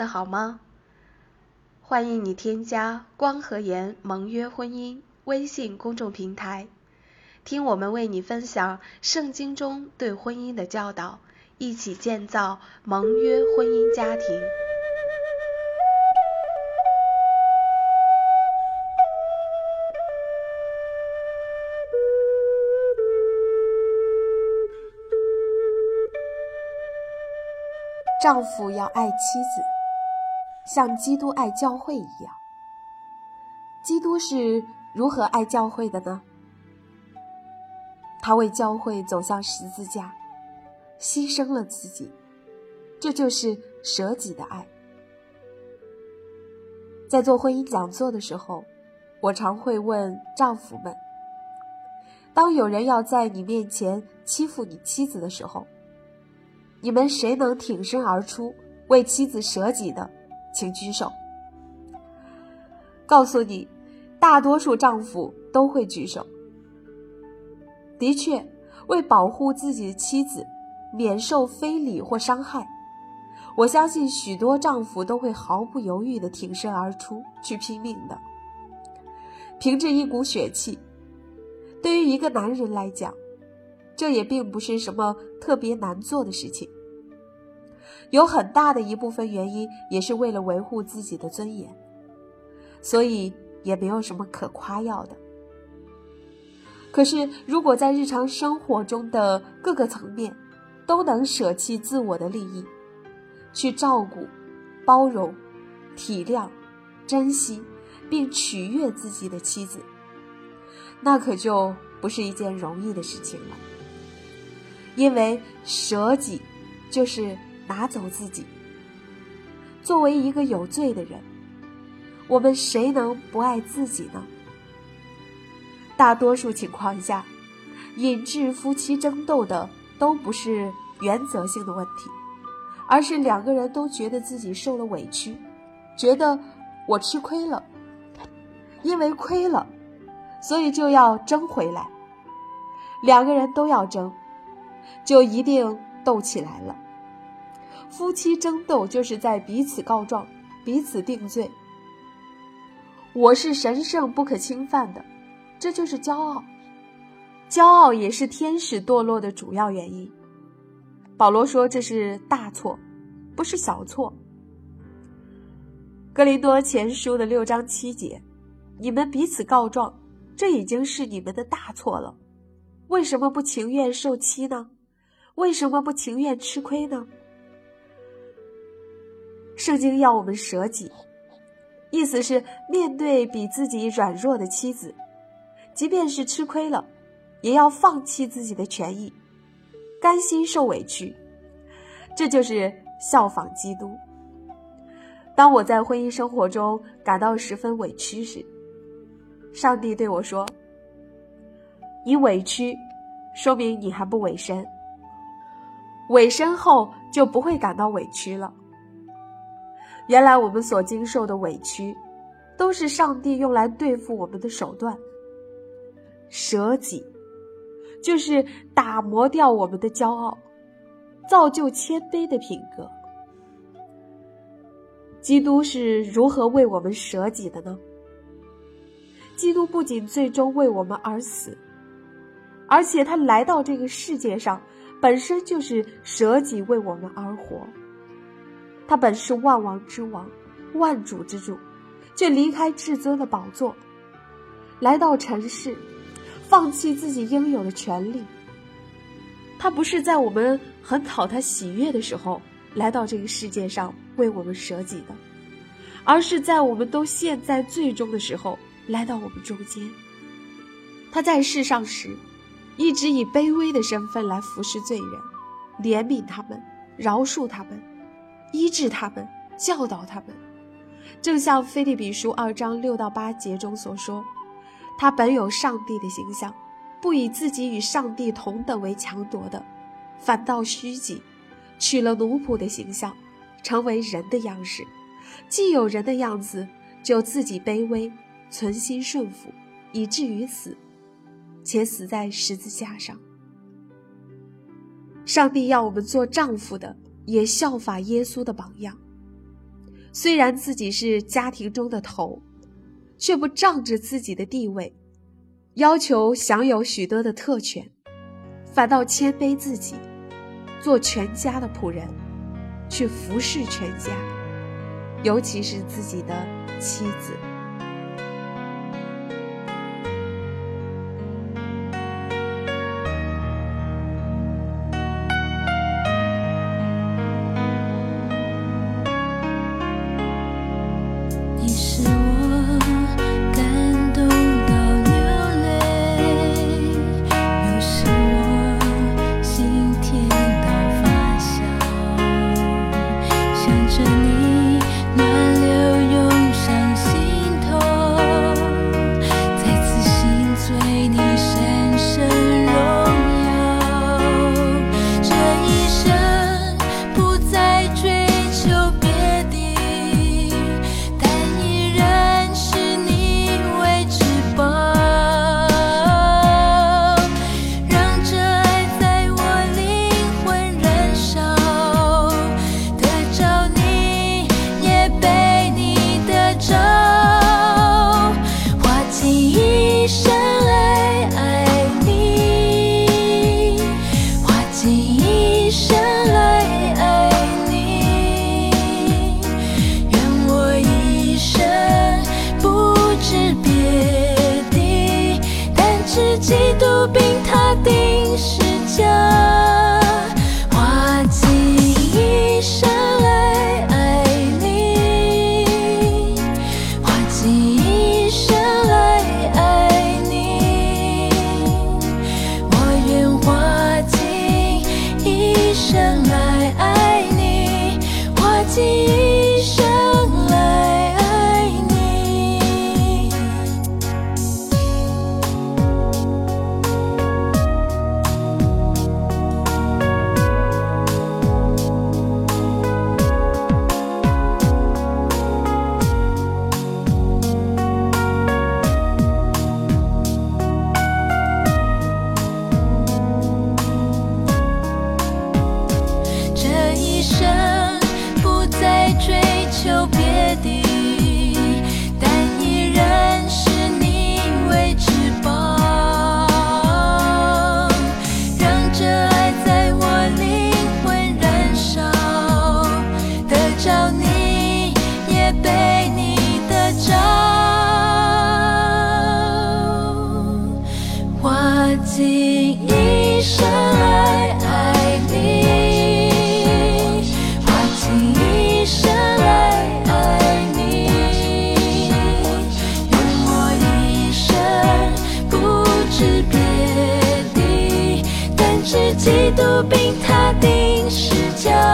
的好吗？欢迎你添加“光和颜盟约婚姻”微信公众平台，听我们为你分享圣经中对婚姻的教导，一起建造盟约婚姻家庭。丈夫要爱妻子，像基督爱教会一样。基督是如何爱教会的呢？他为教会走向十字架，牺牲了自己，这就是舍己的爱。在做婚姻讲座的时候，我常会问丈夫们：当有人要在你面前欺负你妻子的时候，你们谁能挺身而出为妻子舍己的，请举手。告诉你，大多数丈夫都会举手。的确，为保护自己的妻子免受非礼或伤害，我相信许多丈夫都会毫不犹豫地挺身而出去拼命的。凭着一股血气，对于一个男人来讲。这也并不是什么特别难做的事情，有很大的一部分原因也是为了维护自己的尊严，所以也没有什么可夸耀的。可是，如果在日常生活中的各个层面都能舍弃自我的利益，去照顾、包容、体谅、珍惜并取悦自己的妻子，那可就不是一件容易的事情了。因为舍己，就是拿走自己。作为一个有罪的人，我们谁能不爱自己呢？大多数情况下，引致夫妻争斗的都不是原则性的问题，而是两个人都觉得自己受了委屈，觉得我吃亏了，因为亏了，所以就要争回来。两个人都要争。就一定斗起来了。夫妻争斗就是在彼此告状、彼此定罪。我是神圣不可侵犯的，这就是骄傲。骄傲也是天使堕落的主要原因。保罗说这是大错，不是小错。格林多前书的六章七节，你们彼此告状，这已经是你们的大错了。为什么不情愿受欺呢？为什么不情愿吃亏呢？圣经要我们舍己，意思是面对比自己软弱的妻子，即便是吃亏了，也要放弃自己的权益，甘心受委屈。这就是效仿基督。当我在婚姻生活中感到十分委屈时，上帝对我说：“你委屈，说明你还不委身。”委身后就不会感到委屈了。原来我们所经受的委屈，都是上帝用来对付我们的手段。舍己，就是打磨掉我们的骄傲，造就谦卑的品格。基督是如何为我们舍己的呢？基督不仅最终为我们而死，而且他来到这个世界上。本身就是舍己为我们而活，他本是万王之王，万主之主，却离开至尊的宝座，来到尘世，放弃自己应有的权利。他不是在我们很讨他喜悦的时候来到这个世界上为我们舍己的，而是在我们都陷在最终的时候来到我们中间。他在世上时。一直以卑微的身份来服侍罪人，怜悯他们，饶恕他们，医治他们，教导他们。正像《菲利比书》二章六到八节中所说：“他本有上帝的形象，不以自己与上帝同等为强夺的，反倒虚己，取了奴仆的形象，成为人的样式。既有人的样子，就自己卑微，存心顺服，以至于死。”且死在十字架上。上帝要我们做丈夫的，也效法耶稣的榜样。虽然自己是家庭中的头，却不仗着自己的地位，要求享有许多的特权，反倒谦卑自己，做全家的仆人，去服侍全家，尤其是自己的妻子。是嫉妒病踏定时家用尽一生来爱你用尽一生来爱你用我一生不知别离但知己都并他定时交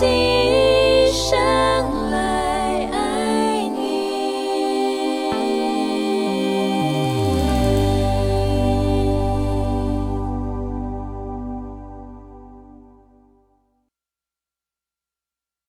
see